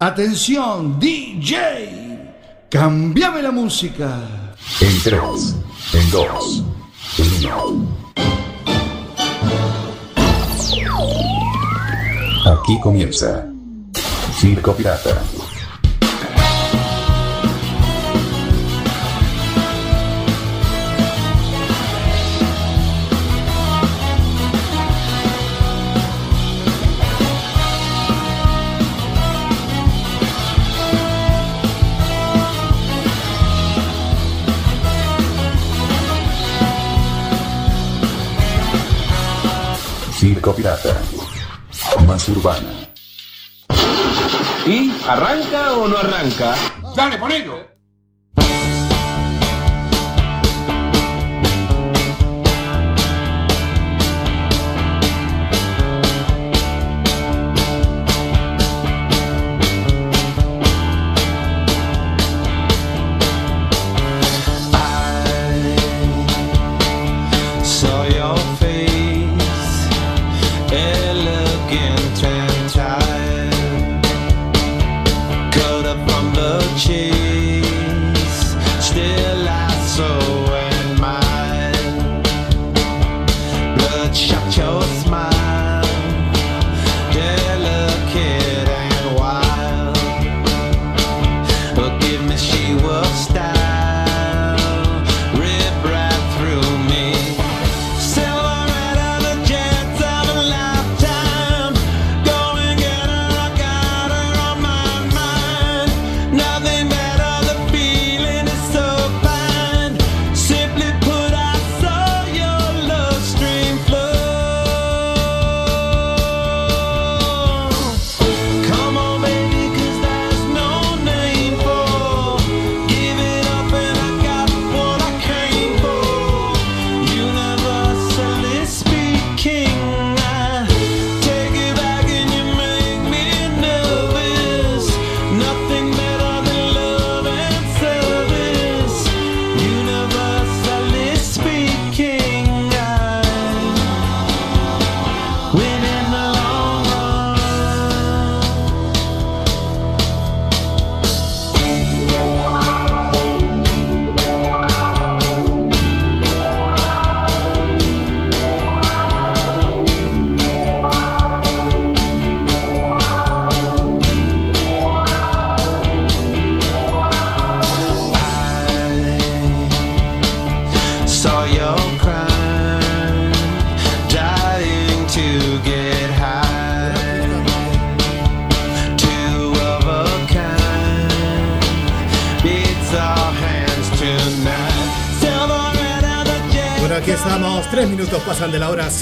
Atención, DJ. Cambiame la música. En 3, en 2, en 1. Aquí comienza Circo Pirata. Pirata. Más urbana. ¿Y arranca o no arranca? Dale, ponelo.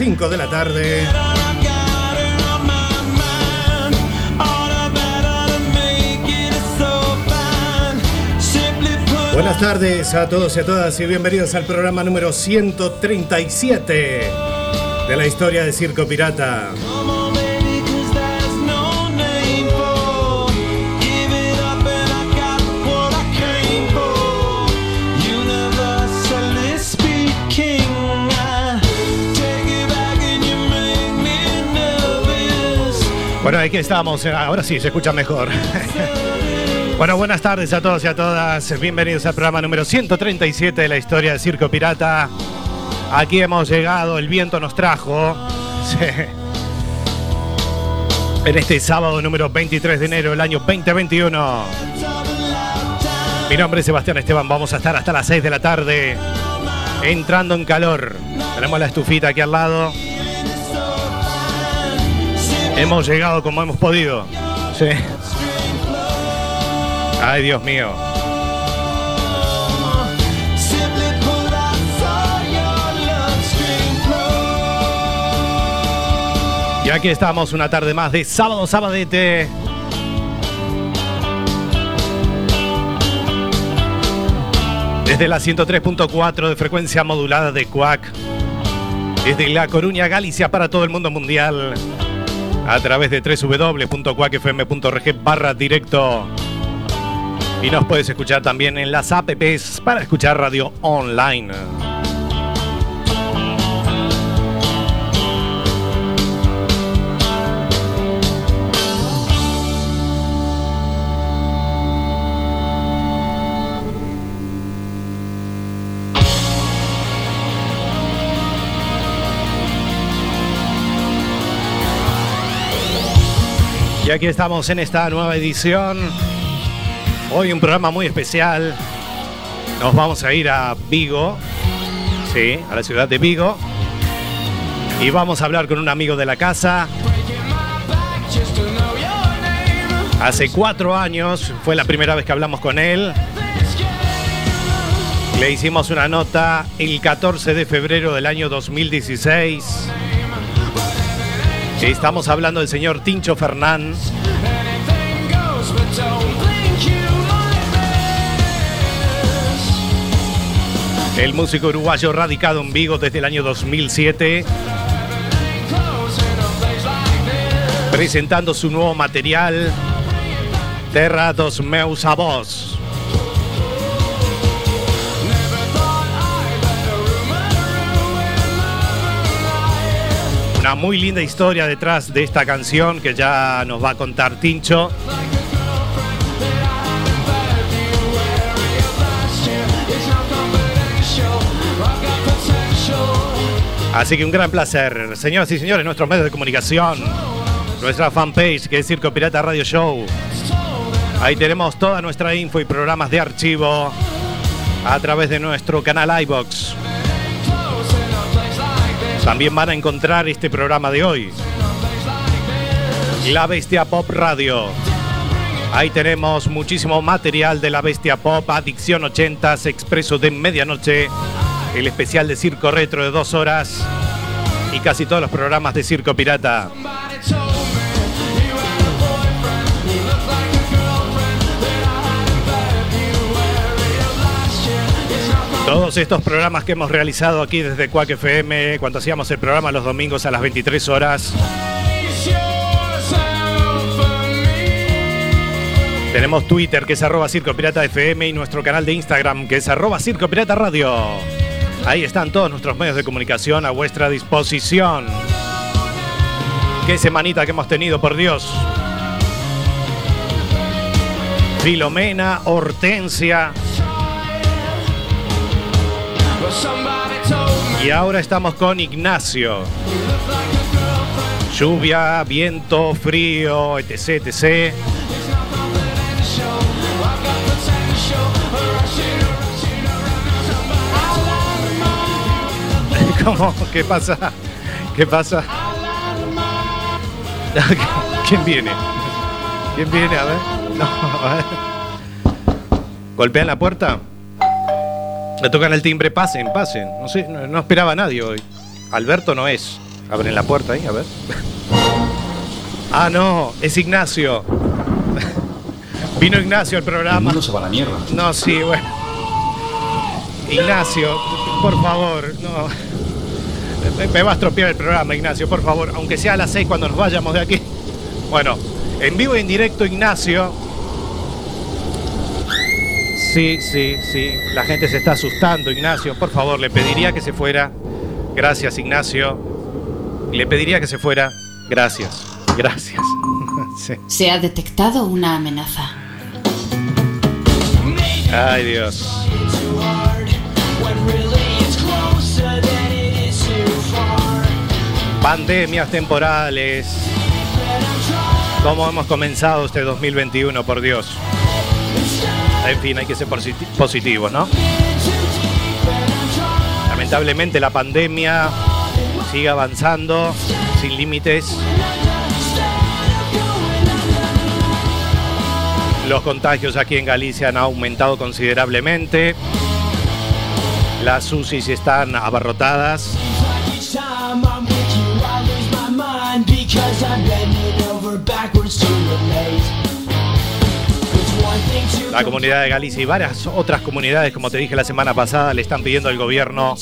de la tarde. Buenas tardes a todos y a todas y bienvenidos al programa número 137 de la historia de Circo Pirata. Aquí estamos. eh, Ahora sí, se escucha mejor. Bueno, buenas tardes a todos y a todas. Bienvenidos al programa número 137 de la historia de Circo Pirata. Aquí hemos llegado, el viento nos trajo. En este sábado número 23 de enero del año 2021. Mi nombre es Sebastián Esteban. Vamos a estar hasta las 6 de la tarde entrando en calor. Tenemos la estufita aquí al lado. Hemos llegado como hemos podido. Sí. Ay, Dios mío. Y aquí estamos una tarde más de sábado, sabadete. Desde la 103.4 de frecuencia modulada de Cuac. Desde La Coruña, Galicia para todo el mundo mundial. A través de www.cuacfm.org barra directo. Y nos puedes escuchar también en las apps para escuchar radio online. Y aquí estamos en esta nueva edición. Hoy un programa muy especial. Nos vamos a ir a Vigo, sí, a la ciudad de Vigo. Y vamos a hablar con un amigo de la casa. Hace cuatro años fue la primera vez que hablamos con él. Le hicimos una nota el 14 de febrero del año 2016. Estamos hablando del señor Tincho Fernán. El músico uruguayo radicado en Vigo desde el año 2007. Presentando su nuevo material, Terra dos Meus Avós. Una muy linda historia detrás de esta canción que ya nos va a contar Tincho. Así que un gran placer, señoras y señores, nuestros medios de comunicación, nuestra fanpage que es Circo Pirata Radio Show. Ahí tenemos toda nuestra info y programas de archivo a través de nuestro canal iBox. También van a encontrar este programa de hoy. La Bestia Pop Radio. Ahí tenemos muchísimo material de la Bestia Pop, Adicción 80s, Expreso de Medianoche, el especial de Circo Retro de dos horas y casi todos los programas de Circo Pirata. Todos estos programas que hemos realizado aquí desde Quack FM, cuando hacíamos el programa los domingos a las 23 horas. Tenemos Twitter que es arroba Circo Pirata FM y nuestro canal de Instagram que es arroba Circo Pirata Radio. Ahí están todos nuestros medios de comunicación a vuestra disposición. Qué semanita que hemos tenido, por Dios. Filomena, Hortensia. Y ahora estamos con Ignacio. Lluvia, viento, frío, etc, etc. ¿Cómo? ¿Qué pasa? ¿Qué pasa? ¿Quién viene? ¿Quién viene? A ver. No, a ver. ¿Golpean la puerta? Le tocan el timbre, pasen, pasen. No sé, no, no esperaba a nadie hoy. Alberto no es. Abren la puerta ahí, a ver. Ah, no, es Ignacio. Vino Ignacio al El programa. mundo se va a la mierda. No, sí, bueno. Ignacio, por favor, no. Me- Me va a estropear el programa, Ignacio, por favor. Aunque sea a las 6 cuando nos vayamos de aquí. Bueno, en vivo y en directo, Ignacio. Sí, sí, sí. La gente se está asustando, Ignacio. Por favor, le pediría que se fuera. Gracias, Ignacio. Le pediría que se fuera. Gracias. Gracias. Sí. Se ha detectado una amenaza. Ay, Dios. Pandemias temporales. ¿Cómo hemos comenzado este 2021, por Dios? En fin, hay que ser posi- positivos, ¿no? Lamentablemente la pandemia sigue avanzando sin límites. Los contagios aquí en Galicia han aumentado considerablemente. Las UCIs están abarrotadas. La comunidad de Galicia y varias otras comunidades, como te dije la semana pasada, le están pidiendo al gobierno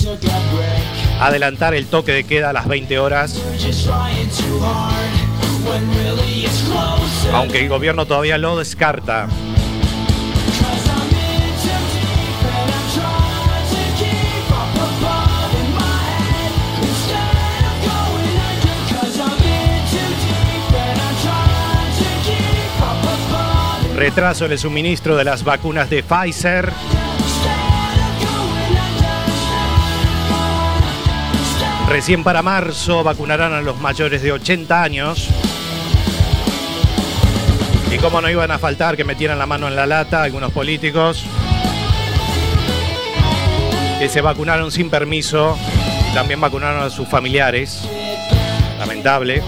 adelantar el toque de queda a las 20 horas. Aunque el gobierno todavía lo descarta. Retraso en el suministro de las vacunas de Pfizer. Recién para marzo vacunarán a los mayores de 80 años. Y como no iban a faltar que metieran la mano en la lata algunos políticos que se vacunaron sin permiso, también vacunaron a sus familiares. Lamentable,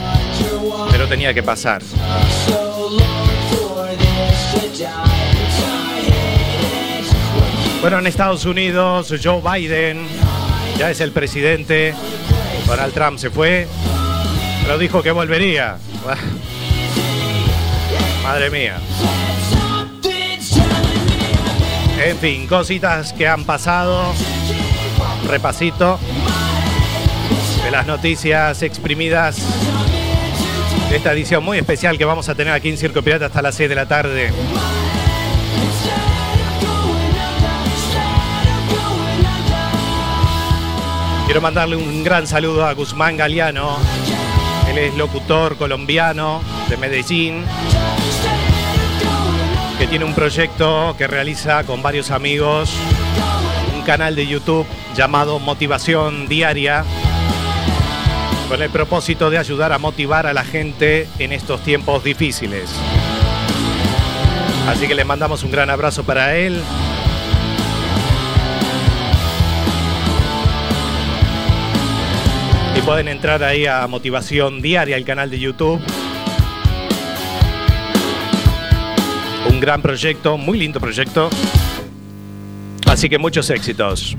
pero tenía que pasar. Bueno, en Estados Unidos, Joe Biden ya es el presidente. Donald Trump se fue, pero dijo que volvería. Madre mía. En fin, cositas que han pasado. Repasito de las noticias exprimidas de esta edición muy especial que vamos a tener aquí en Circo Pirata hasta las 6 de la tarde. Quiero mandarle un gran saludo a Guzmán Galeano. Él es locutor colombiano de Medellín, que tiene un proyecto que realiza con varios amigos, un canal de YouTube llamado Motivación Diaria, con el propósito de ayudar a motivar a la gente en estos tiempos difíciles. Así que le mandamos un gran abrazo para él. Y pueden entrar ahí a Motivación Diaria, el canal de YouTube. Un gran proyecto, muy lindo proyecto. Así que muchos éxitos.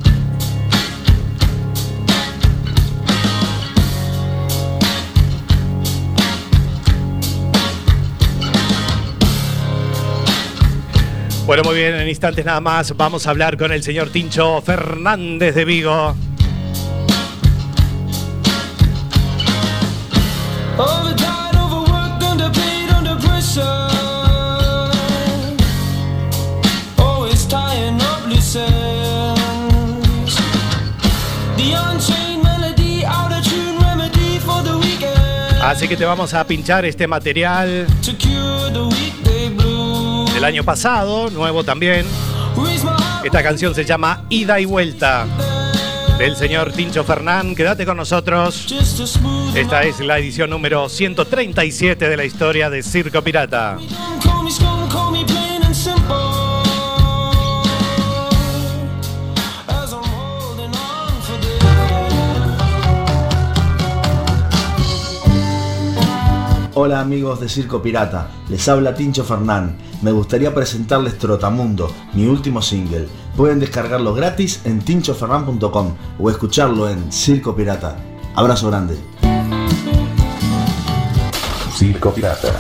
Bueno, muy bien, en instantes nada más vamos a hablar con el señor Tincho Fernández de Vigo. Así que te vamos a pinchar este material del año pasado, nuevo también. Esta canción se llama Ida y Vuelta del señor Tincho Fernán. Quédate con nosotros. Esta es la edición número 137 de la historia de Circo Pirata. Hola amigos de Circo Pirata, les habla Tincho Fernán. Me gustaría presentarles Trotamundo, mi último single. Pueden descargarlo gratis en tinchofernan.com o escucharlo en Circo Pirata. Abrazo grande. Circo Pirata.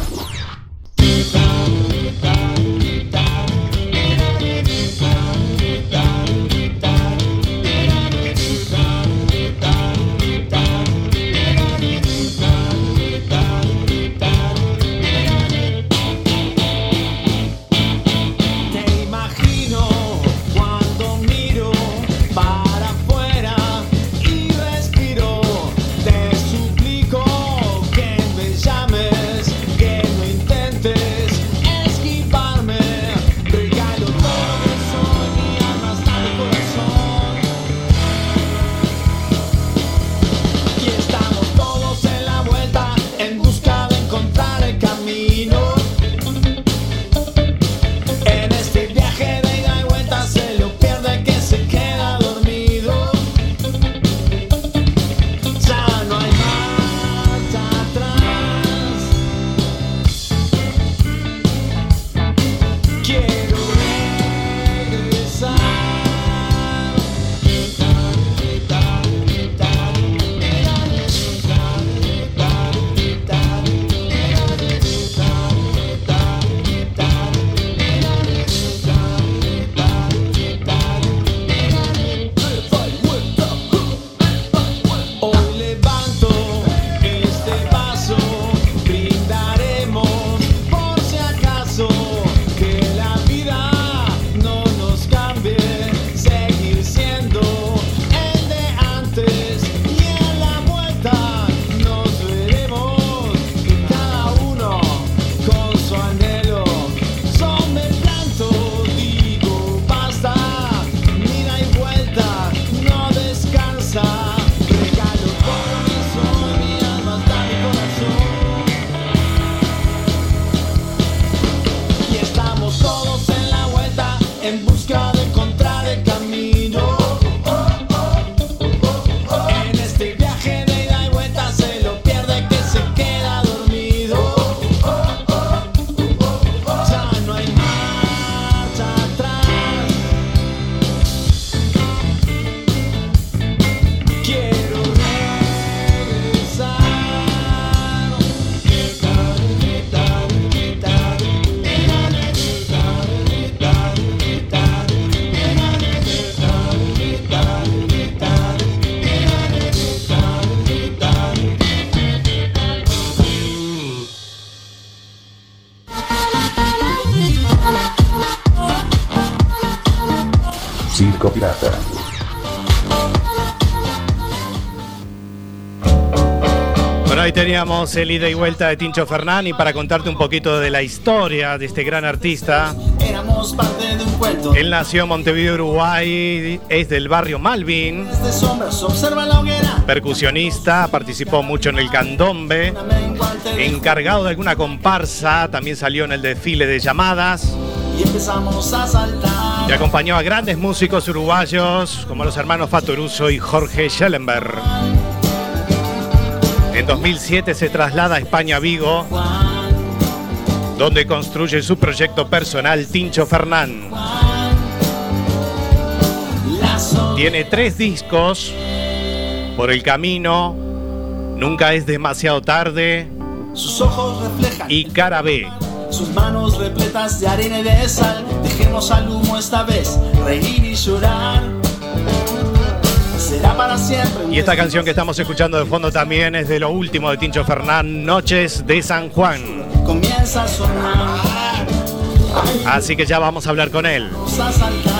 Pirata. Bueno, ahí teníamos el ida y vuelta de Tincho Fernán y para contarte un poquito de la historia de este gran artista. Éramos parte de un cuento. Él nació en Montevideo, Uruguay, es del barrio Malvin, Desde sombras observa la hoguera. percusionista, participó mucho en el candombe, encargado de alguna comparsa, también salió en el desfile de llamadas Y empezamos a saltar. y acompañó a grandes músicos uruguayos como los hermanos Fatoruso y Jorge Schellenberg. En 2007 se traslada a España Vigo, Juan, donde construye su proyecto personal Tincho Fernán. Tiene tres discos por el camino, Nunca es demasiado tarde Sus ojos reflejan. y Cara B. Sus manos repletas de arena y de sal. Dejemos al humo esta vez. Reír y llorar. Será para siempre. Y esta canción que estamos escuchando de fondo también es de lo último de Tincho Fernán, Noches de San Juan. Comienza a sonar. Así que ya vamos a hablar con él. Vamos a saltar.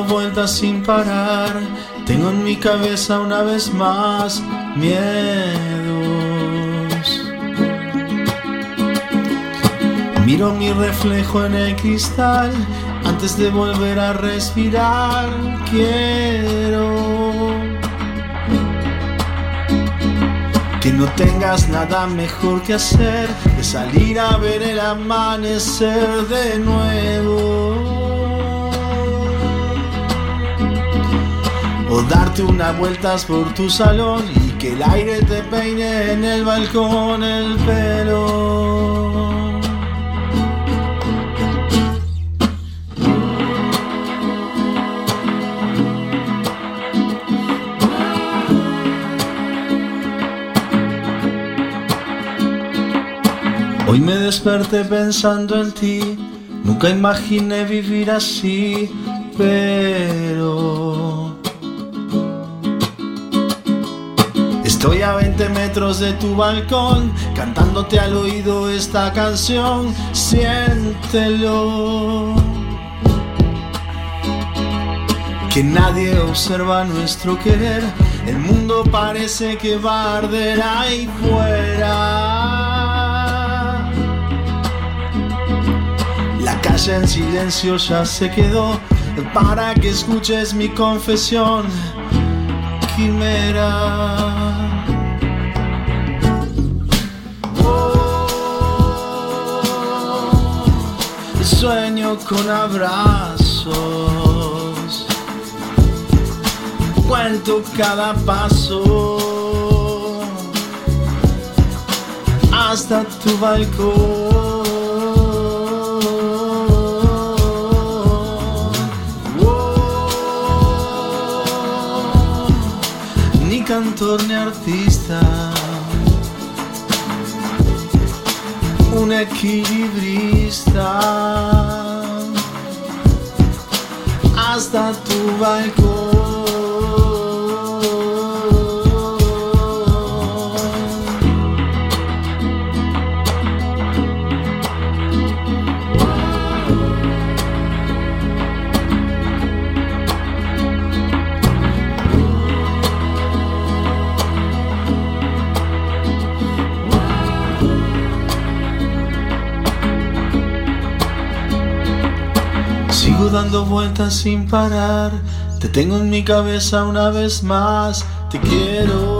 Dando vueltas sin parar. Tengo en mi cabeza una vez más miedos. Miro mi reflejo en el cristal antes de volver a respirar. Quiero que no tengas nada mejor que hacer que salir a ver el amanecer de nuevo. O darte unas vueltas por tu salón y que el aire te peine en el balcón el pelo. Hoy me desperté pensando en ti, nunca imaginé vivir así, pero... Estoy a 20 metros de tu balcón, cantándote al oído esta canción, siéntelo. Que nadie observa nuestro querer, el mundo parece que va a arder ahí fuera. La calle en silencio ya se quedó para que escuches mi confesión, quimera. Sueño con abrazos. cuento cada paso hasta tu balcón. Ni cantor ni artista, un equilibrista hasta tu balcón. Dando vueltas sin parar. Te tengo en mi cabeza una vez más. Te quiero.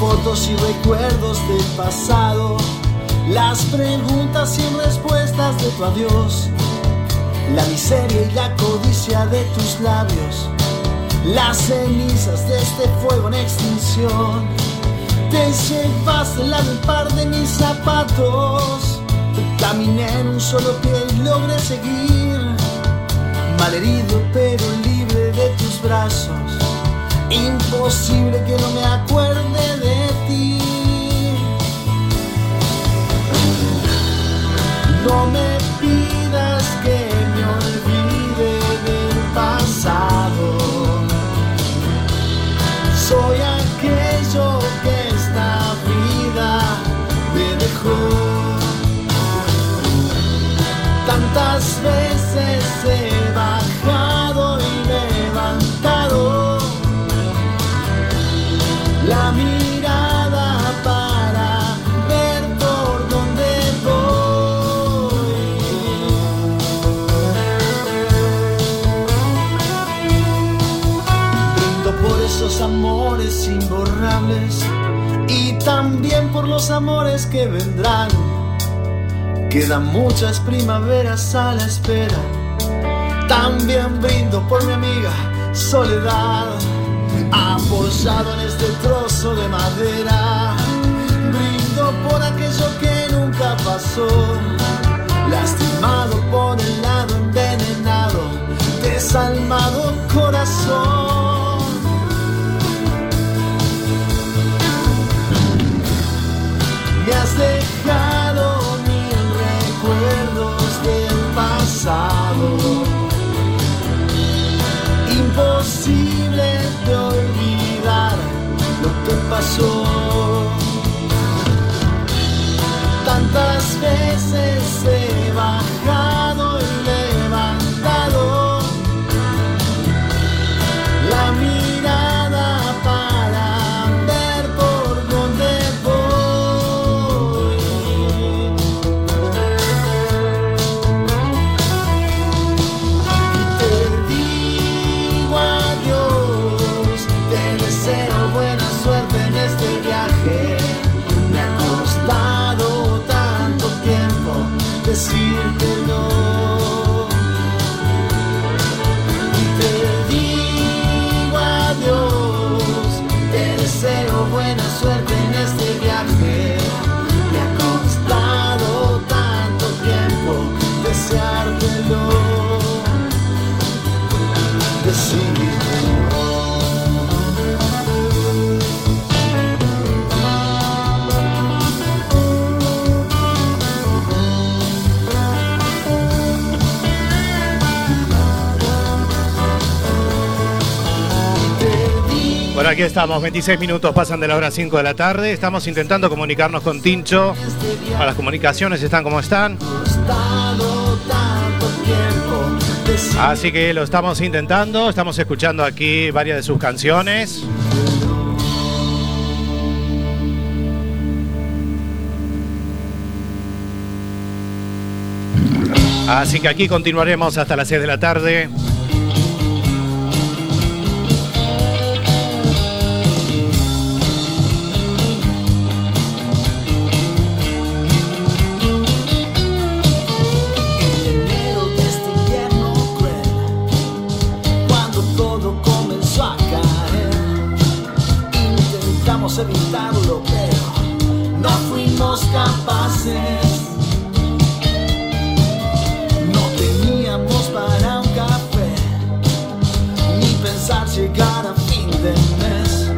Fotos y recuerdos del pasado. Las preguntas sin respuestas de tu adiós. La miseria y la codicia de tus labios las cenizas de este fuego en extinción. Te llevaste la del par de mis zapatos. Caminé en un solo pie y logré seguir. Malherido pero libre de tus brazos. Imposible que no me acuerde de ti. No me y también por los amores que vendrán. Quedan muchas primaveras a la espera. También brindo por mi amiga Soledad, apoyado en este trozo de madera. Brindo por aquello que nunca pasó, lastimado por el lado envenenado, desalmado corazón. Me has dejado mil recuerdos del pasado. Imposible de olvidar lo que pasó. Tantas veces he bajado aquí estamos, 26 minutos pasan de la hora 5 de la tarde. Estamos intentando comunicarnos con Tincho. Las comunicaciones están como están. Así que lo estamos intentando, estamos escuchando aquí varias de sus canciones. Así que aquí continuaremos hasta las 6 de la tarde. Evitarlo, pero no fuimos capaces. No teníamos para un café, ni pensar llegar a fin de mes.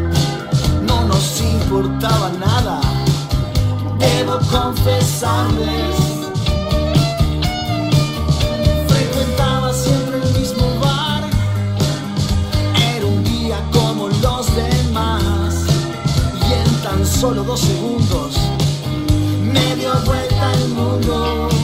No nos importaba nada, debo confesarles. Solo dos segundos me dio vuelta el mundo.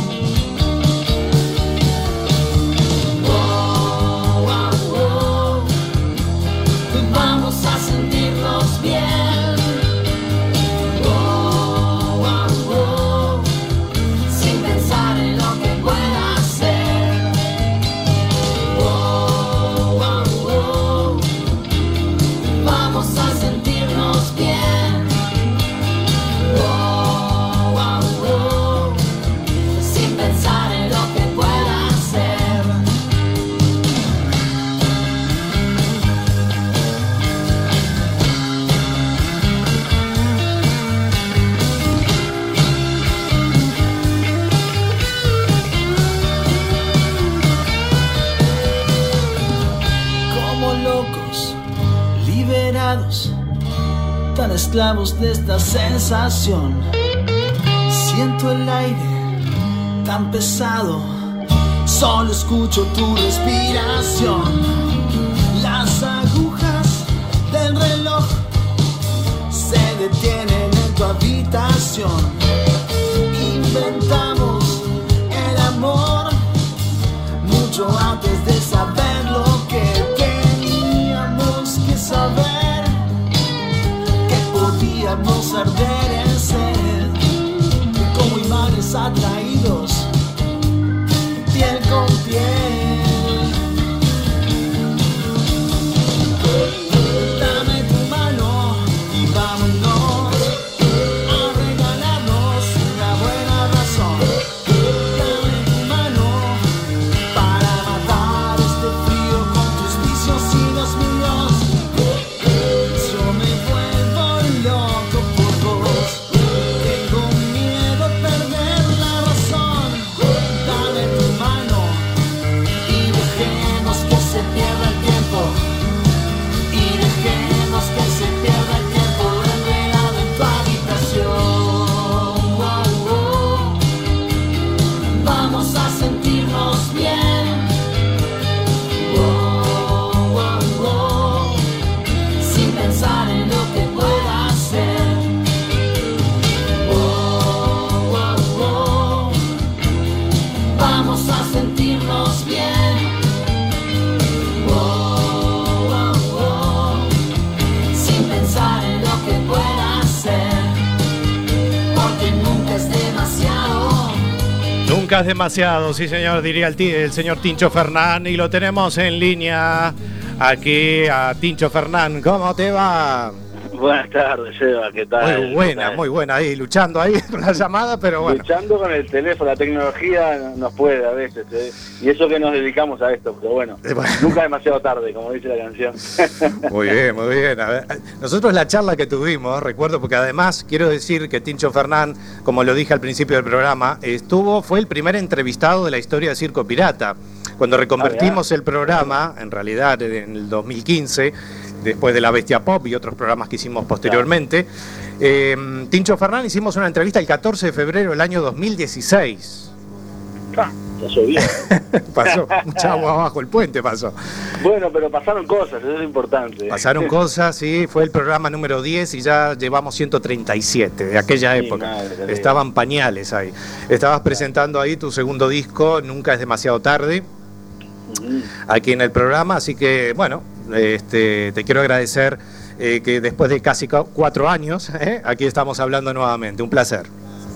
Esclavos de esta sensación. Siento el aire tan pesado, solo escucho tu respiración. Las agujas del reloj se detienen en tu habitación. Inventamos I Demasiado, sí señor, diría el, el señor Tincho Fernán. Y lo tenemos en línea aquí a Tincho Fernán. ¿Cómo te va? Buenas tardes, Eva, ¿qué tal? Muy buena, muy buena ahí, luchando ahí con la llamada, pero bueno. Luchando con el teléfono, la tecnología nos puede a veces, ¿eh? y eso que nos dedicamos a esto, pero bueno, Eh, bueno. nunca demasiado tarde, como dice la canción. Muy bien, muy bien. A ver, nosotros la charla que tuvimos, recuerdo, porque además quiero decir que Tincho Fernán, como lo dije al principio del programa, estuvo, fue el primer entrevistado de la historia de Circo Pirata. Cuando reconvertimos el programa, en realidad en el 2015, después de La Bestia Pop y otros programas que hicimos posteriormente, eh, Tincho Fernán hicimos una entrevista el 14 de febrero del año 2016. Ah, ya llovió. Pasó mucha agua abajo el puente, pasó. bueno, pero pasaron cosas, eso es importante. Pasaron cosas, sí, fue el programa número 10 y ya llevamos 137 de aquella época. madre, Estaban pañales ahí. Estabas presentando ahí tu segundo disco, Nunca es demasiado tarde. Aquí en el programa. Así que, bueno, este, te quiero agradecer eh, que después de casi cu- cuatro años, ¿eh? aquí estamos hablando nuevamente. Un placer.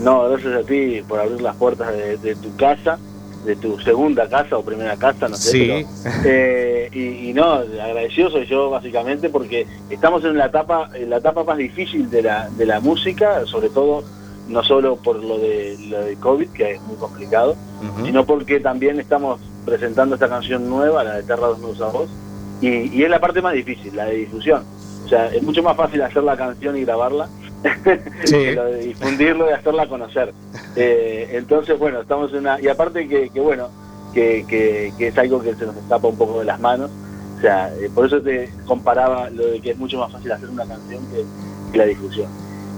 No, gracias a ti por abrir las puertas de, de tu casa, de tu segunda casa o primera casa, no sé. Sí. pero, eh, y, y no, agradecido soy yo básicamente porque estamos en la etapa, en la etapa más difícil de la, de la música, sobre todo no solo por lo de, lo de COVID, que es muy complicado, sino porque también estamos presentando esta canción nueva, la de Terra dos Voz, y, y es la parte más difícil, la de difusión. O sea, es mucho más fácil hacer la canción y grabarla que lo de difundirlo y hacerla conocer. Eh, entonces, bueno, estamos en una... Y aparte que, que bueno, que, que, que es algo que se nos escapa un poco de las manos. O sea, eh, por eso te comparaba lo de que es mucho más fácil hacer una canción que, que la difusión.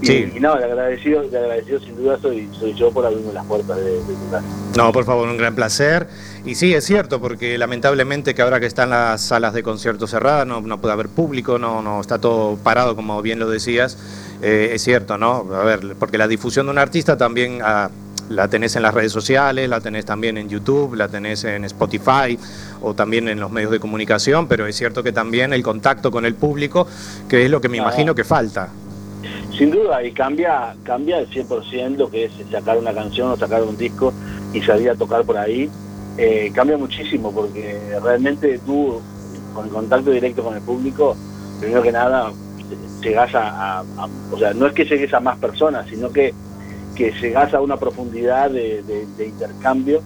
Y, Sí. y no, de agradecido, de agradecido sin duda soy, soy yo por abrirme las puertas de, de tu casa. No, por favor, un gran placer. Y sí, es cierto, porque lamentablemente que ahora que están las salas de conciertos cerradas, no, no puede haber público, no, no está todo parado, como bien lo decías. Eh, es cierto, ¿no? A ver, porque la difusión de un artista también ah, la tenés en las redes sociales, la tenés también en YouTube, la tenés en Spotify o también en los medios de comunicación, pero es cierto que también el contacto con el público, que es lo que me imagino que falta. Sin duda, y cambia cambia el 100% lo que es sacar una canción o sacar un disco y salir a tocar por ahí. Eh, cambia muchísimo porque realmente tú, con el contacto directo con el público, primero que nada, llegas a, a- a- O sea, no es que llegues a más personas, sino que, que llegas a una profundidad de, de- de intercambio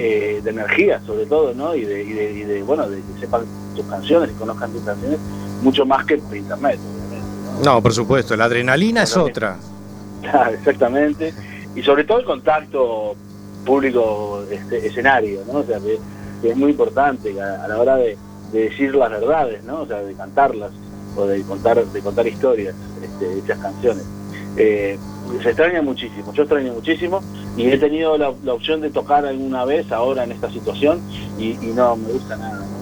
eh, de energía, sobre todo, ¿no? Y de, y de, y de, bueno, de que sepan tus canciones y conozcan tus canciones, mucho más que por internet. No, por supuesto, la adrenalina es otra. Claro, exactamente. Y sobre todo el contacto público este, escenario, ¿no? O sea, que, que es muy importante a, a la hora de, de decir las verdades, ¿no? O sea, de cantarlas o de contar de contar historias, este, hechas canciones. Eh, se extraña muchísimo, yo extraño muchísimo y he tenido la, la opción de tocar alguna vez ahora en esta situación y, y no me gusta nada, no me gusta nada.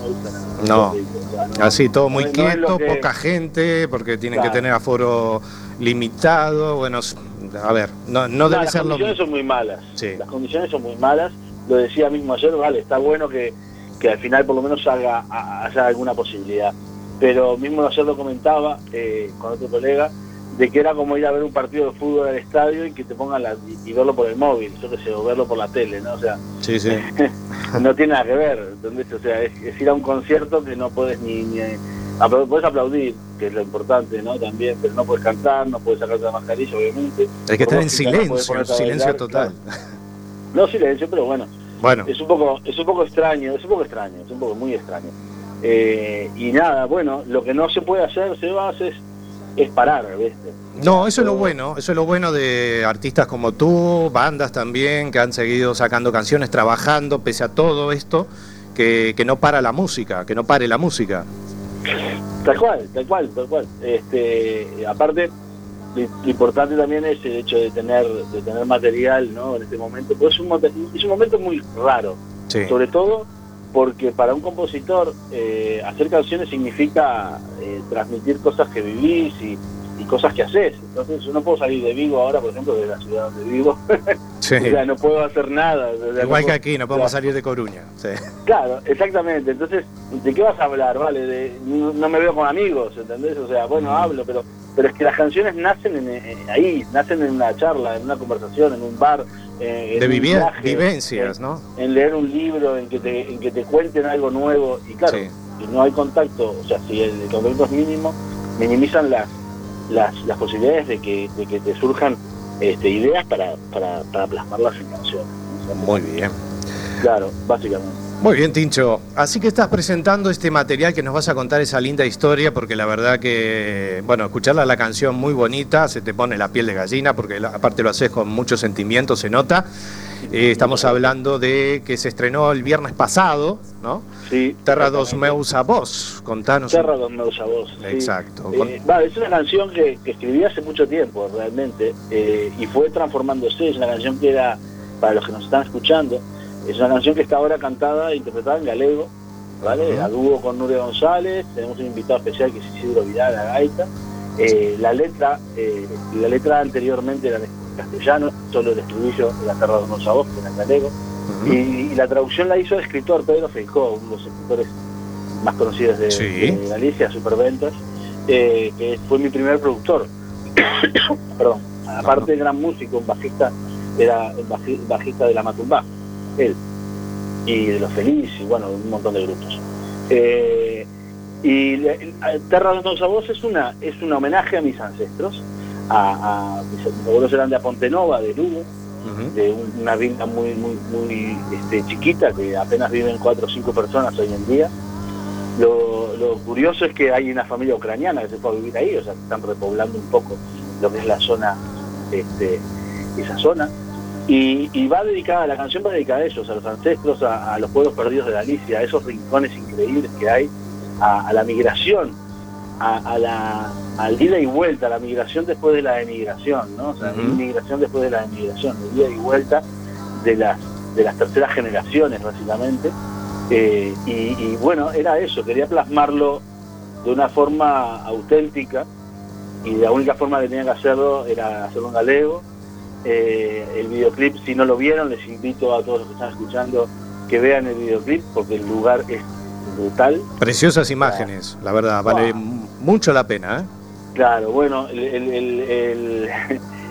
No. Así, todo muy quieto, poca gente, porque tienen que tener aforo limitado. Bueno, a ver, no, no debe las ser lo condiciones mismo. son muy malas. Sí. Las condiciones son muy malas. Lo decía mismo ayer, vale, está bueno que, que al final por lo menos haga, ha- haya alguna posibilidad. Pero mismo ayer lo comentaba eh, con otro colega, de que era como ir a ver un partido de fútbol al estadio y que te pongan la, y, y verlo por el móvil, yo qué sé, o verlo por la tele, ¿no? O sea, Sí, sí. no tiene nada que ver, ¿entendés? O sea, es, es ir a un concierto que no puedes ni, ni apl- puedes aplaudir, que es lo importante, ¿no? También, pero no puedes cantar, no puedes sacarte la mascarilla, obviamente. Hay que estar en lógica, no silencio, silencio bailar, total. claro. No silencio, pero bueno, Bueno, es un poco, es un poco extraño, es un poco extraño, es un poco muy extraño. Eh, y nada, bueno, lo que no se puede hacer, Sebas, es, es parar, ¿viste? no, eso es lo bueno, eso es lo bueno de artistas como tú, bandas también, que han seguido sacando canciones, trabajando, pese a todo esto, que, que no para la música, que no pare la música. Tal cual, tal cual, tal cual. Este, aparte, lo, importante también es el hecho de tener, de tener material, ¿no? En este momento, pues es un, es un momento muy raro, Sí. sobre todo porque para un compositor eh, hacer canciones significa eh, transmitir cosas que vivís y, y cosas que haces. Entonces, yo no puedo salir de Vigo ahora, por ejemplo, de la ciudad donde vivo. Sí. o sea, no puedo hacer nada. o sea, Igual no que aquí, no podemos salir de Coruña. Sí. Claro, exactamente. Entonces, ¿de qué vas a hablar? Vale, de, no, no me veo con amigos, ¿entendés? O sea, bueno, hablo, pero pero es que las canciones nacen en, en- ahí, nacen en una charla, en una conversación, en un bar, eh, De vivi- viaje, vivencias, en- ¿no? En leer un libro, en que te, en que te cuenten algo nuevo. Y claro, Sí. si no hay contacto, o sea, si el, el contacto es mínimo, minimizan las, las, las posibilidades de que, de que te surjan este, ideas para, para, para plasmarlas en canciones. Muy bien. Claro, básicamente. Muy bien, Tincho. Así que estás presentando este material que nos vas a contar esa linda historia, porque la verdad que, bueno, escucharla la canción muy bonita, se te pone la piel de gallina, porque aparte lo haces con mucho sentimiento, se nota. Eh, estamos hablando de que se estrenó el viernes pasado, ¿no? Sí. Terra dos meus a vos. Contanos. Terra dos meus a vos. sí. Exacto. Eh, va, es una canción que, que escribí hace mucho tiempo, realmente, eh, y fue transformándose. Es una canción que era, para los que nos están escuchando, es una canción que está ahora cantada e interpretada en galego, ¿vale? Ujú. A dúo con Nuria González, tenemos un invitado especial que es Isidro Vidal, a gaita. Eh, la letra eh, la letra anteriormente era en castellano, solo el estribillo de la Terra dos meus a vos, que era en galego. y, y la traducción la hizo el escritor Pedro Feijó, uno de los escritores más conocidos de, Sí. de Galicia, Superventas, eh, que fue mi primer productor. Perdón. Aparte de gran músico, un bajista, era el baji- bajista de la Matumbá, él. Y de Los Feliz, y bueno, un montón de grupos. Eh, y le- Terra de los Voz es una, es un homenaje a mis ancestros. A, a- mis, mis abuelos eran de Apontenova, de Lugo, de un- una villa muy muy muy este, chiquita que apenas viven cuatro o cinco personas hoy en día. Lo, lo curioso es que hay una familia ucraniana que se fue a vivir ahí, o sea, que están repoblando un poco lo que es la zona, este, esa zona. Y, y va dedicada, la canción va dedicada a ellos, a los ancestros, a, a los pueblos perdidos de Galicia, a esos rincones increíbles que hay, a, a la migración, a, a la al ida y vuelta, a la migración después de la emigración, ¿no? O sea, Ujú. inmigración después de la emigración, el ida y vuelta de las de las terceras generaciones, básicamente. Eh, y, y bueno, era eso, quería plasmarlo de una forma auténtica y la única forma que tenía que hacerlo era hacerlo en galego. Eh, el videoclip, si no lo vieron, les invito a todos los que están escuchando que vean el videoclip porque el lugar es brutal. Preciosas imágenes, la verdad, vale Wow. mucho la pena. ¿eh? Claro, bueno, el, el, el,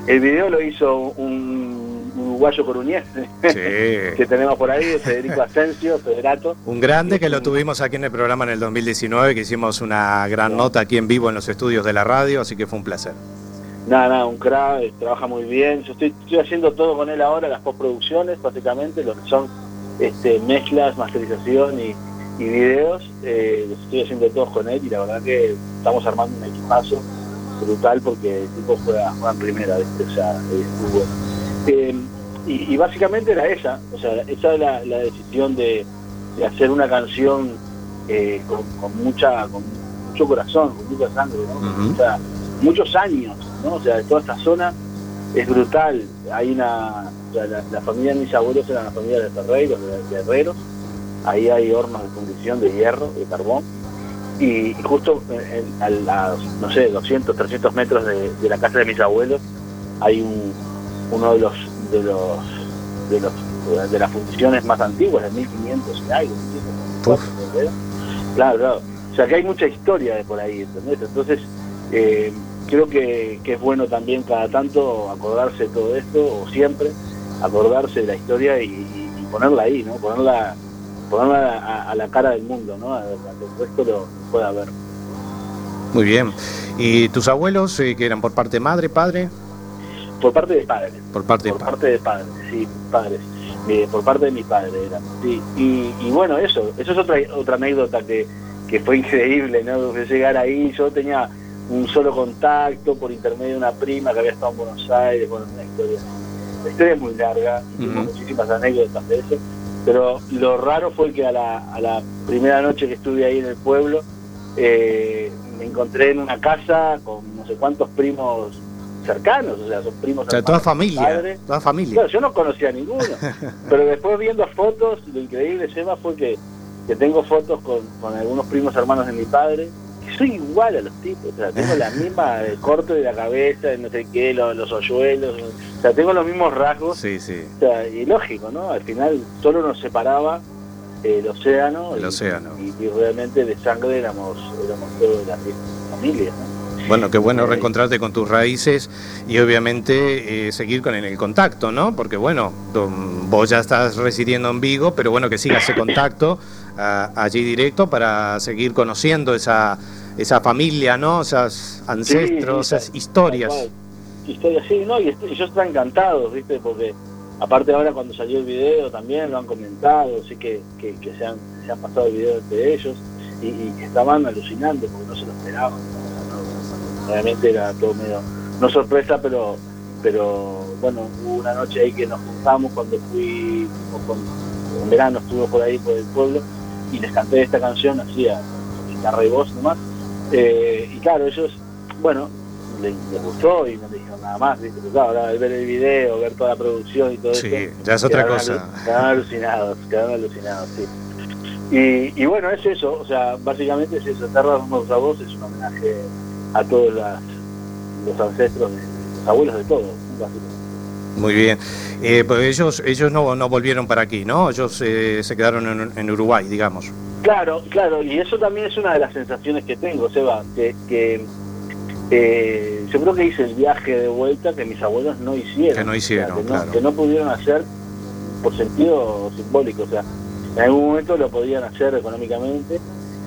el- video lo hizo un uruguayo coruñés. Sí. que tenemos por ahí, Federico Asensio, Federato. Un grande que lo tuvimos aquí en el programa en el 2019, que hicimos una gran nota aquí en vivo en los estudios de la radio, así que fue un placer. Nada, nada, un crack, trabaja muy bien. Yo estoy, estoy haciendo todo con él ahora, las postproducciones, básicamente, lo que son este, mezclas, masterización y, y videos. Eh, los estoy haciendo todos con él y la verdad que estamos armando un equipazo brutal porque el tipo juega, juega en primera, ¿viste? o sea, es muy bueno. Eh, y, y básicamente era esa, o sea, esa es la, la decisión de, de hacer una canción eh, con, con mucha, con mucho corazón, con mucha sangre, Ujú. mucha- muchos años, ¿no? O sea, toda esta zona es brutal. Hay una, o sea, la, la familia de mis abuelos era la familia de Ferreiros, de, de herreros. Ahí hay hornos de fundición de hierro, de carbón. Y, y justo en- en- a, las, no sé, 200, 300 metros de, de la casa de mis abuelos hay un, uno de los de los de los de las fundiciones más antiguas, de 1500 y algo, 1504, creo. Claro, claro. O sea que hay mucha historia de por ahí, ¿entendés? Entonces, eh, creo que, que es bueno también cada tanto acordarse de todo esto, o siempre acordarse de la historia y, y- y ponerla ahí, ¿no? Ponerla, ponerla a, a la cara del mundo, ¿no? A, que el resto lo pueda ver. Muy bien. ¿Y tus abuelos, eh, que eran por parte de madre, padre? Por parte de padres. Por parte por de padre. parte de padres, sí, padres. Eh, por parte de mi padre era. Sí. Y, y bueno, eso, eso es otra otra anécdota que, que fue increíble, ¿no? De llegar ahí, yo tenía un solo contacto por intermedio de una prima que había estado en Buenos Aires, bueno, una historia. La historia es muy larga, Ujú. muchísimas anécdotas de eso, pero lo raro fue que a la, a la primera noche que estuve ahí en el pueblo, eh, me encontré en una casa con no sé cuántos primos cercanos, o sea, son primos O sea, toda familia, toda familia. Claro, yo no conocía a ninguno, pero después viendo fotos, lo increíble, Seba, fue que, que tengo fotos con, con algunos primos hermanos de mi padre, soy igual a los tipos, o sea, tengo la misma el corte de la cabeza, no sé qué, los, los hoyuelos, o sea, tengo los mismos rasgos, Sí, sí, o sea, y lógico, ¿no? Al final solo nos separaba eh, el océano, el y, océano. y, y realmente de sangre éramos, éramos toda la misma familia, ¿no? Bueno, qué bueno Eh, reencontrarte con tus raíces y obviamente eh, seguir con el contacto, ¿no? Porque bueno, vos ya estás residiendo en Vigo, pero bueno, que siga ese contacto ah, allí directo para seguir conociendo esa, esa familia, ¿no? Esas ancestros, Sí, esas historias. Historias, sí, ¿no? Y, est- y yo estoy encantado, ¿viste? Porque aparte ahora cuando salió el video también lo han comentado, sí que, que, que se, han, se han pasado el video entre ellos y, y estaban alucinando porque no se lo esperaban. ¿no? Realmente era todo medio, no sorpresa, pero pero bueno, hubo una noche ahí que nos juntamos cuando fui, con, en verano estuvimos por ahí por el pueblo y les canté esta canción así a guitarra y voz nomás. Eh, y claro, ellos, bueno, les, les gustó y no dijeron nada más, ¿viste? Pero claro, ahora ver el video, ver toda la producción y todo Sí, eso. ya es otra cosa. Quedaron alucinados, quedaron alucinados, sí. Y, y bueno, es eso, o sea, básicamente es eso, Terra Hermosa Voz es un homenaje a todos las- los ancestros, los abuelos de todos, básicamente. Muy bien. Eh, pues ellos ellos no, no volvieron para aquí, ¿no? Ellos eh, se quedaron en, en Uruguay, digamos. Claro, claro, y eso también es una de las sensaciones que tengo, Seba, que, que eh, yo creo que hice el viaje de vuelta que mis abuelos no hicieron. Que no hicieron, O sea, que, claro. no, que no pudieron hacer por sentido simbólico, o sea, en algún momento lo podían hacer económicamente,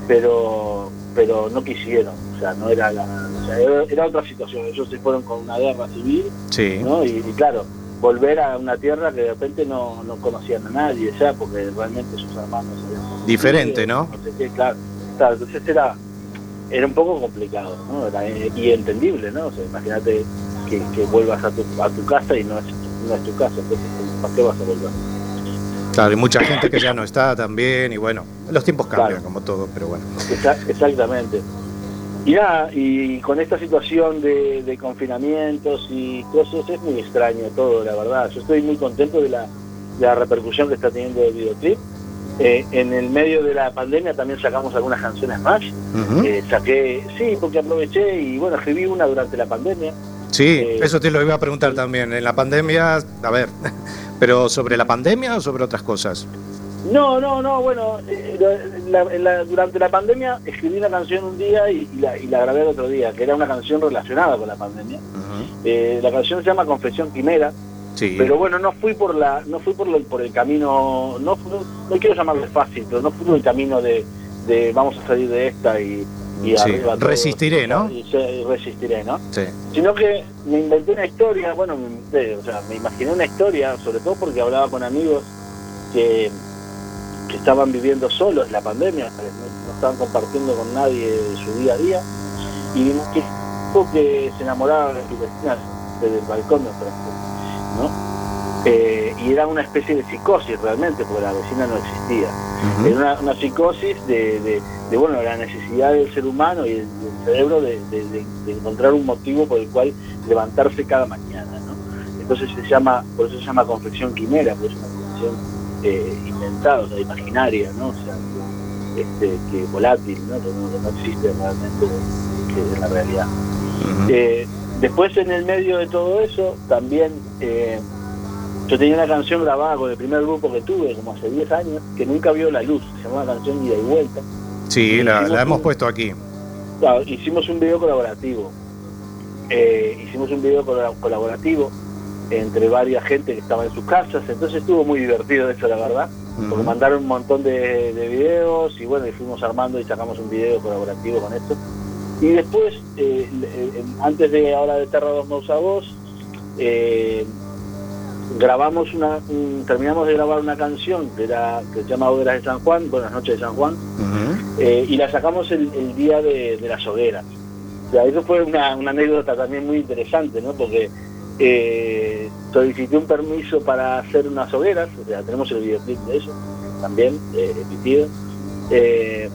pero pero no quisieron, o sea, no era la, o sea, era, era otra situación, ellos se fueron con una guerra civil, Sí. ¿no? Y, y claro, volver a una tierra que de repente no, no conocían a nadie ya, porque realmente sus hermanos fallecido, Diferente, ¿no? no sé qué, claro, claro, entonces era, era un poco complicado, ¿no? Era, eh, y entendible, ¿no? O sea, imagínate que, que vuelvas a tu, a tu casa y no es, no es tu casa, entonces, ¿para qué vas a volver? Claro, y mucha gente que ya no está también, y bueno, los tiempos cambian Claro. como todo, pero bueno. Exa- Exactamente. Y nada, y con esta situación de, de confinamientos y cosas es muy extraño todo, la verdad. Yo estoy muy contento de la, de la repercusión que está teniendo el videoclip. Eh, en el medio de la pandemia también sacamos algunas canciones más. Eh, saqué, sí, porque aproveché y bueno, escribí una durante la pandemia. Sí, eh, eso te lo iba a preguntar también. En la pandemia, a ver, pero sobre la pandemia o sobre otras cosas. No, no, no, bueno, eh, la- la- durante la pandemia escribí una canción un día y, y la, y la grabé el otro día, que era una canción relacionada con la pandemia. Eh, la canción se llama Confesión Quimera, Sí. pero bueno, no fui por la, no fui por, lo- por el camino, no, no, no quiero llamarle fácil, pero no fui por el camino de, de vamos a salir de esta y, y Sí, arriba resistiré, ¿no? Y, y resistiré, ¿no? Sí. Sino que me inventé una historia, bueno, me inventé, o sea, me imaginé una historia, sobre todo porque hablaba con amigos que, que estaban viviendo solos la pandemia, no, estaban compartiendo con nadie su día a día, y que, que se enamoraban de su vecina desde el balcón de enfrente, ¿no? Eh, y era una especie de psicosis realmente, porque la vecina no existía. Era una, una psicosis de, de- de, bueno, la necesidad del ser humano y del, del cerebro de, de- encontrar un motivo por el cual levantarse cada mañana. ¿no? Entonces se llama, por eso se llama confección quimera, porque es una confección eh, inventada, o sea, imaginaria, ¿no? O sea, este, que volátil, ¿no? Que no, que no existe realmente que en la realidad. Eh, después en el medio de todo eso, también eh, yo tenía una canción grabada con el primer grupo que tuve, como hace 10 años, que nunca vio la luz, se llamaba canción Ida y Vuelta. Sí, la, hemos un- puesto aquí. Claro, hicimos un video colaborativo. Eh, hicimos un video colab- colaborativo entre varias gente que estaba en sus casas, entonces estuvo muy divertido eso, la verdad. Porque Ujú. mandaron un montón de, de videos y bueno, y fuimos armando y sacamos un video colaborativo con esto. Y después, eh, eh, antes de ahora de Terra 2 Mouse a Voz, eh, grabamos una, un- terminamos de grabar una canción que, era, que se llama Hogueras de San Juan, Buenas noches de San Juan, eh, y la sacamos el, el día de, de las hogueras. O sea, eso fue una, una anécdota también muy interesante, ¿no? Porque eh, solicité un permiso para hacer unas hogueras, o sea, tenemos el videoclip de eso también eh, emitido, eh,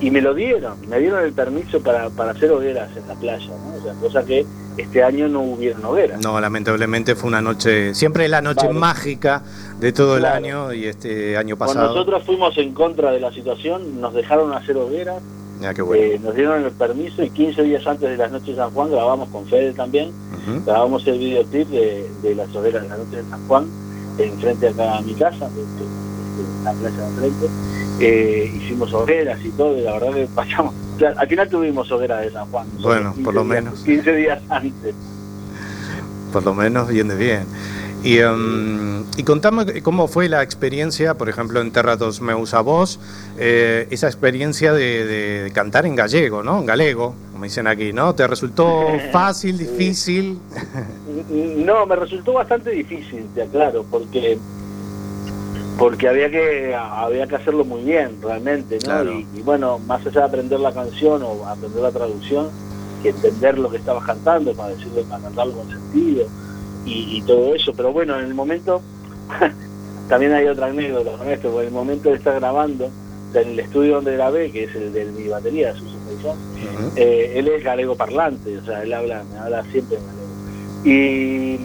y me lo dieron, me dieron el permiso para, para hacer hogueras en la playa, ¿no? O sea, cosa que este año no hubieron hogueras. No, lamentablemente fue una noche, siempre la noche mágica de todo el año y este año Cuando pasado. nosotros fuimos en contra de la situación, nos dejaron hacer hogueras, Ya, qué bueno. eh, nos dieron el permiso y 15 días antes de las noches de San Juan grabamos con Fede también, grabamos el videoclip de, de las hogueras de la noche de San Juan, enfrente acá a mi casa, de, de- la playa de enfrente. Eh, hicimos hogueras y todo, y la verdad que pasamos. o sea, al final tuvimos hogueras de San Juan. Bueno, 15 por lo días- menos. 15 días antes. Por lo menos bien de bien. Y, em, y contame cómo fue la experiencia, por ejemplo, en Terra dos Meus a Voz, eh, esa experiencia de, de cantar en gallego, ¿no? En galego, como dicen aquí, ¿no? ¿Te resultó fácil, difícil? No, me resultó bastante difícil, te aclaro, porque porque había que había que hacerlo muy bien realmente, ¿no? Claro. Y, y bueno, más allá de aprender la canción o aprender la traducción, que entender lo que estabas cantando para decirlo, para cantarlo con sentido y, y todo eso. Pero bueno, en el momento también hay otra anécdota con esto, porque en el momento de estar grabando, en el estudio donde grabé, que es el de mi batería, Suso Feijón, eh, él es galego parlante, o sea, él habla, me habla siempre en galego. Y,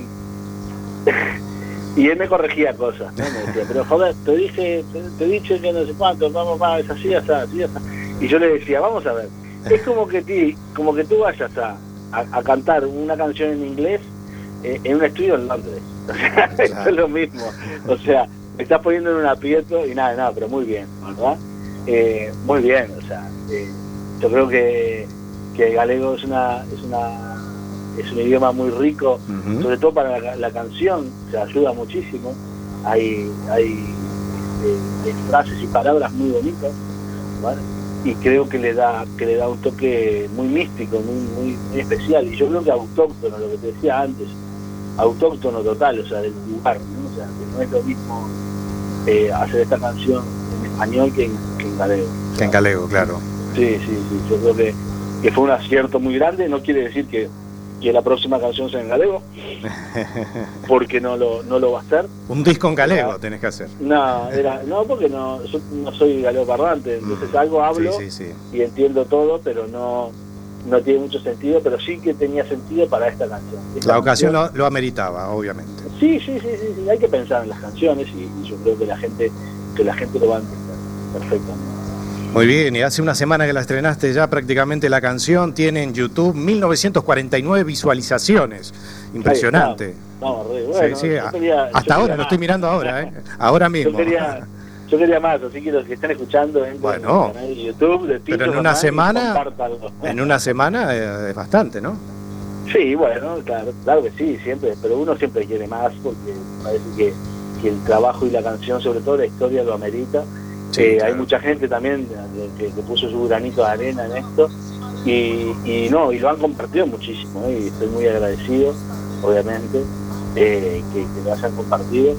y él me corregía cosas, ¿no? Me decía, pero joder, te dije, te, te he dicho que no sé cuánto, vamos, va, es así, así, así, así. Y yo le decía, vamos a ver, es como que ti, como que tú vayas a, a, a cantar una canción en inglés en un estudio en Londres. O sea, esto es lo mismo. O sea, me estás poniendo en un aprieto y nada, nada, pero muy bien, ¿verdad? Eh, muy bien, o sea, eh, yo creo que, que el galego es una, es una es un idioma muy rico, sobre todo para la, la canción, se ayuda muchísimo. Hay, hay, este, hay frases y palabras muy bonitas, ¿vale? y creo que le da que le da un toque muy místico, muy, muy, muy especial. Y yo creo que autóctono, lo que te decía antes, autóctono total, o sea, del lugar, ¿no? O sea, que no es lo mismo eh, hacer esta canción en español que en, que en galego. Que en galego, claro. Sí, sí, sí, yo creo que, que fue un acierto muy grande, no quiere decir que, que la próxima canción sea en galego, porque no lo, no lo va a hacer. Un disco en galego tenés que hacer. No, era, no, porque no, yo no soy galego parlante, entonces algo hablo Sí, sí, sí. y entiendo todo, pero no, no tiene mucho sentido, pero sí que tenía sentido para esta canción. Esta La ocasión canción- lo, lo ameritaba, obviamente. Sí, sí, sí, sí, sí, hay que pensar en las canciones y, y yo creo que la gente que la gente lo va a entender perfectamente. Muy bien, y hace una semana que la estrenaste ya prácticamente la canción, tiene en YouTube 1949 visualizaciones. Impresionante. Ahí está. Vamos, re Sí, bueno. sí, yo a- quería- yo hasta ahora, quería lo estoy mirando ahora, ¿eh? Ahora mismo. Yo quería, yo quería más, así que los que están escuchando Bueno. en canal de YouTube de Pero en una semana-. En una semana eh, es bastante, ¿no? Sí, bueno, claro, claro que sí, siempre, pero uno siempre quiere más porque parece que, que el trabajo y la canción, sobre todo la historia, lo amerita. Sí, Eh, claro. Hay mucha gente también eh, que, que puso su granito de arena en esto y, y no, y lo han compartido muchísimo ¿eh? y estoy muy agradecido, obviamente, eh, que, que lo hayan compartido.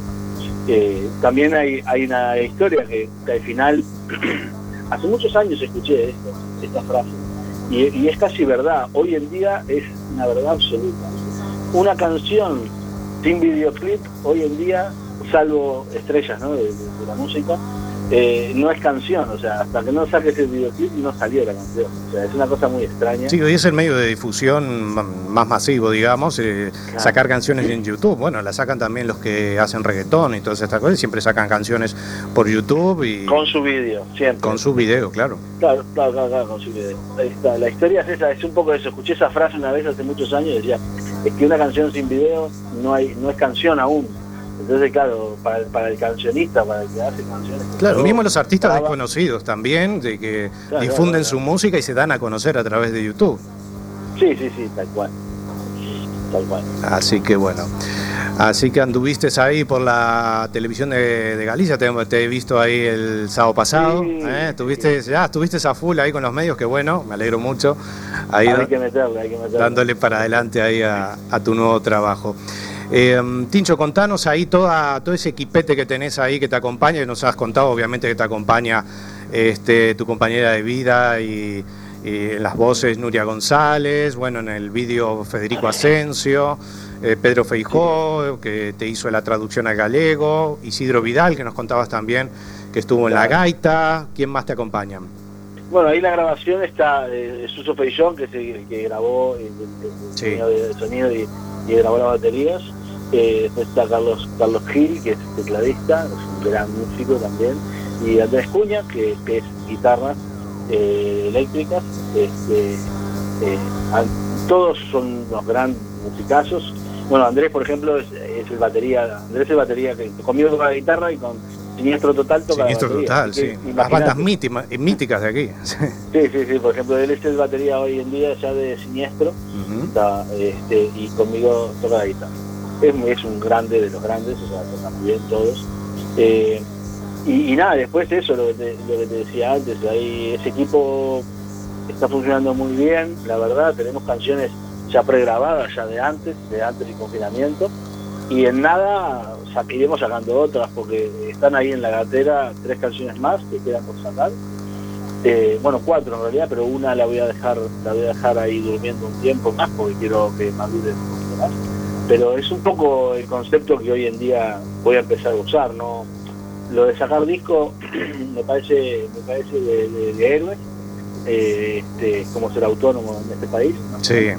También hay, hay una historia que, al final, hace muchos años escuché esto, esta frase, y, y es casi verdad, hoy en día es una verdad absoluta. Una canción sin videoclip, hoy en día, salvo estrellas ¿no? de la música, eh, no es canción, o sea, hasta que no saques el videoclip no salió la canción. O sea, es una cosa muy extraña. Sí, hoy es el medio de difusión más masivo, digamos, eh, sacar canciones en YouTube. Bueno, la sacan también los que hacen reggaetón y todas estas cosas, siempre sacan canciones por YouTube y Con su vídeo, siempre. con su video, claro. Claro, claro, claro, claro, con su video. Ahí está. La historia es esa, es un poco eso. Escuché esa frase una vez hace muchos años y decía, es que una canción sin video no hay no es canción aún. Entonces, claro, para el, para el cancionista, para el que hace canciones... Claro, mismo los artistas graba- desconocidos también, de que Claro, difunden claro, su música y se dan a conocer a través de YouTube. Sí, sí, sí, tal cual. Tal cual. Así que bueno. Así que anduviste ahí por la televisión de, de Galicia, te, te he visto ahí el sábado pasado. Sí, ¿eh? Estuviste, ya estuviste a full ahí con los medios, que bueno, me alegro mucho. Ahí hay que meterle, hay que meterle. dándole para adelante ahí a, a tu nuevo trabajo. Eh, Tincho, contanos ahí toda, todo ese equipete que tenés ahí que te acompaña, que nos has contado obviamente que te acompaña este, tu compañera de vida y, y en las voces Nuria González, bueno, en el vídeo Federico Asensio, eh, Pedro Feijó, que te hizo la traducción al galego, Isidro Vidal, que nos contabas también que estuvo en la gaita, ¿quién más te acompaña? Bueno, ahí la grabación está eh, Suso Feijón, que es el que grabó el, el- el Sí. sonido, de- el sonido y, y grabó las baterías. Eh, está Carlos Carlos Gil, que es tecladista, es un gran músico también. Y Andrés Cuña, que, que es guitarras eh, eléctricas. Este, eh, todos son unos grandes musicazos. Bueno, Andrés, por ejemplo, es, es el batería. Andrés es el batería que conmigo toca la guitarra y con Siniestro Total toca Siniestro la batería. total, sí. Las bandas mítima- eh, míticas de aquí. Sí, sí, sí, por ejemplo, él es el batería hoy en día ya de Siniestro está, este, y conmigo toca la guitarra. Es, es un grande de los grandes, o sea, tocan bien todos. Eh, y, nada, después eso, lo que, te, lo que te decía antes, ahí ese equipo está funcionando muy bien, la verdad, tenemos canciones ya pregrabadas, ya de antes, de antes del confinamiento, y en nada sa- iremos sacando otras, porque están ahí en la gatera tres canciones más que quedan por sacar. Eh, bueno, cuatro en realidad, pero una la voy a dejar, la voy a dejar ahí durmiendo un tiempo más porque quiero que madure un poquito más. Pero es un poco el concepto que hoy en día voy a empezar a usar, ¿no? Lo de sacar disco me parece, me parece de, de, de héroe, eh, este, como ser autónomo en este país. ¿no? Sí.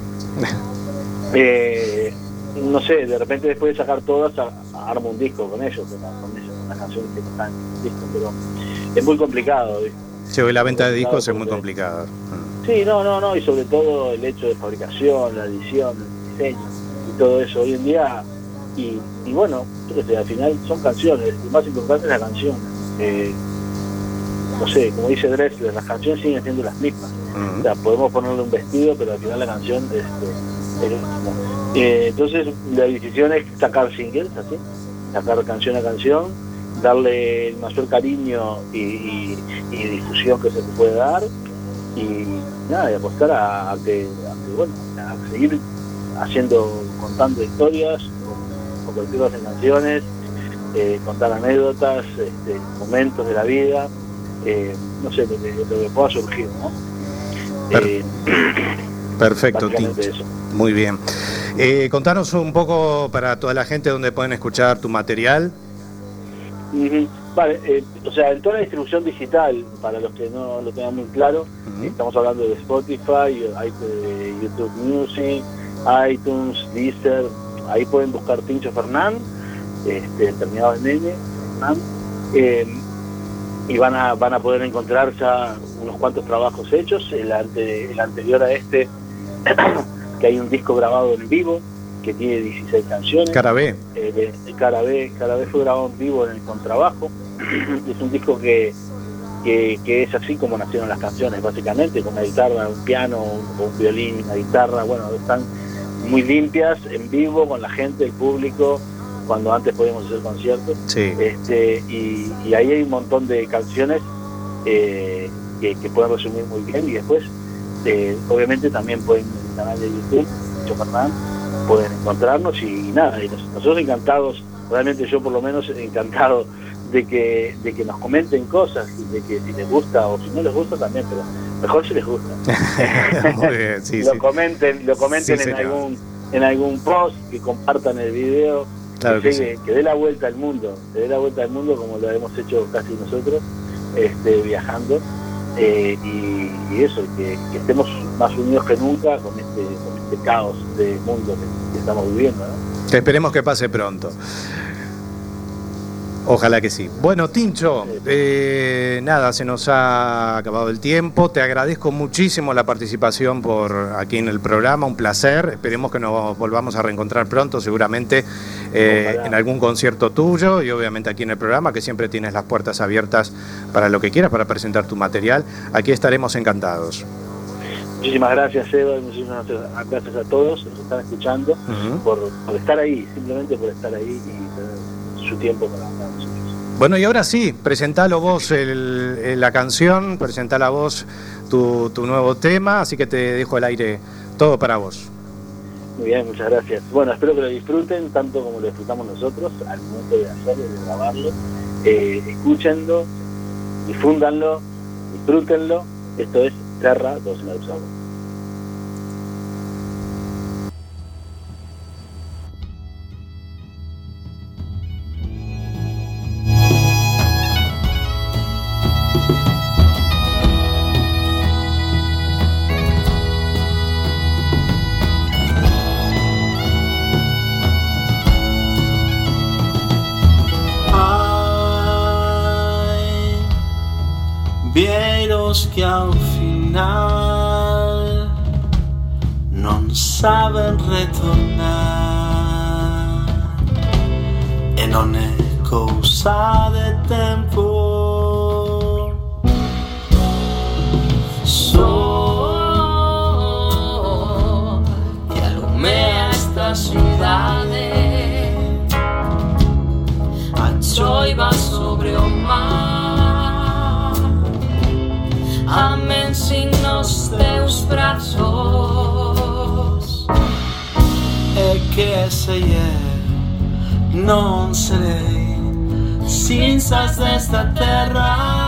Eh, no sé, de repente después de sacar todas, armo un disco con ellos, con, con ellos, con las canciones que están en el disco, pero es muy complicado. ¿viste? Sí, hoy la venta de discos es muy complicada. Sí, no, no, no, y sobre todo el hecho de fabricación, la edición, el diseño, todo eso hoy en día. Y, y bueno, al final son canciones, lo más importante es la canción. Eh, no sé, como dice Drexler, las canciones siguen siendo las mismas. O sea, podemos ponerle un vestido, pero al final la canción este, es mismo. Eh, entonces, la decisión es sacar singles, así, sacar canción a canción, darle el mayor cariño y, y- y difusión que se le puede dar y nada, y apostar a, a que, a que, bueno, a seguir haciendo, contando historias, con- convertirlas en canciones, eh, contar anécdotas, este, momentos de la vida, eh, no sé, lo que, lo que pueda surgir, ¿no? Eh, Perfecto, eso. Muy bien. Eh, contanos un poco para toda la gente dónde pueden escuchar tu material. Ujú. Vale, eh, o sea, en toda la distribución digital, para los que no lo tengan muy claro, estamos hablando de Spotify, YouTube Music, iTunes, Deezer, ahí pueden buscar Pincho Fernán, este, terminado en N, Fernán, eh, y van a, van a poder encontrar ya unos cuantos trabajos hechos, el, ante- el anterior a este, que hay un disco grabado en vivo, que tiene 16 canciones. Cara B. Eh, de Cara B, Cara B fue grabado en vivo en el contrabajo. es un disco que, que, que es así como nacieron las canciones, básicamente, con una guitarra, un piano, un, un violín, una guitarra, bueno, están muy limpias, en vivo, con la gente, el público, cuando antes podíamos hacer conciertos. Sí. Este, y, y ahí hay un montón de canciones eh, que, que pueden resumir muy bien y después, eh, obviamente, también pueden en el canal de YouTube, Yo Fernán, pueden encontrarnos y, nada, y nos- nosotros encantados, realmente yo por lo menos encantado de que, de que nos comenten cosas, de que si les gusta o si no les gusta también, pero mejor si les gusta. Muy bien, sí, lo sí. comenten, lo comenten Sí, en señor. algún en algún post, que compartan el video, Claro que, que llegue- que dé la vuelta al mundo, que dé la vuelta al mundo como lo hemos hecho casi nosotros, este, viajando, eh, y, y eso, que, que estemos más unidos que nunca con este, con este caos de mundo que, que estamos viviendo. ¿no? Esperemos que pase pronto. Ojalá que sí. Bueno, Tincho, eh, nada, se nos ha acabado el tiempo. Te agradezco muchísimo la participación por aquí en el programa, un placer. Esperemos que nos volvamos a reencontrar pronto, seguramente eh, en algún concierto tuyo y obviamente aquí en el programa, que siempre tienes las puertas abiertas para lo que quieras, para presentar tu material. Aquí estaremos encantados. Muchísimas gracias, Eva, y muchísimas gracias a todos que nos están escuchando por, por estar ahí, simplemente por estar ahí y su tiempo para, para nosotros. Bueno, y ahora sí, presentalo vos el- el- la canción, presentala vos tu, tu nuevo tema, así que te dejo el aire todo para vos. Muy bien, muchas gracias. Bueno, espero que lo disfruten tanto como lo disfrutamos nosotros al momento de hacerlo, de grabarlo. Eh, escúchenlo, difúndanlo, disfrútenlo. Esto es Terra dos Neus non é cousa de tempo. Sol que alumea esta cidade A choiva sobre o mar. Amén sin nos teus brazos. É que ese é non sarei senza questa terra.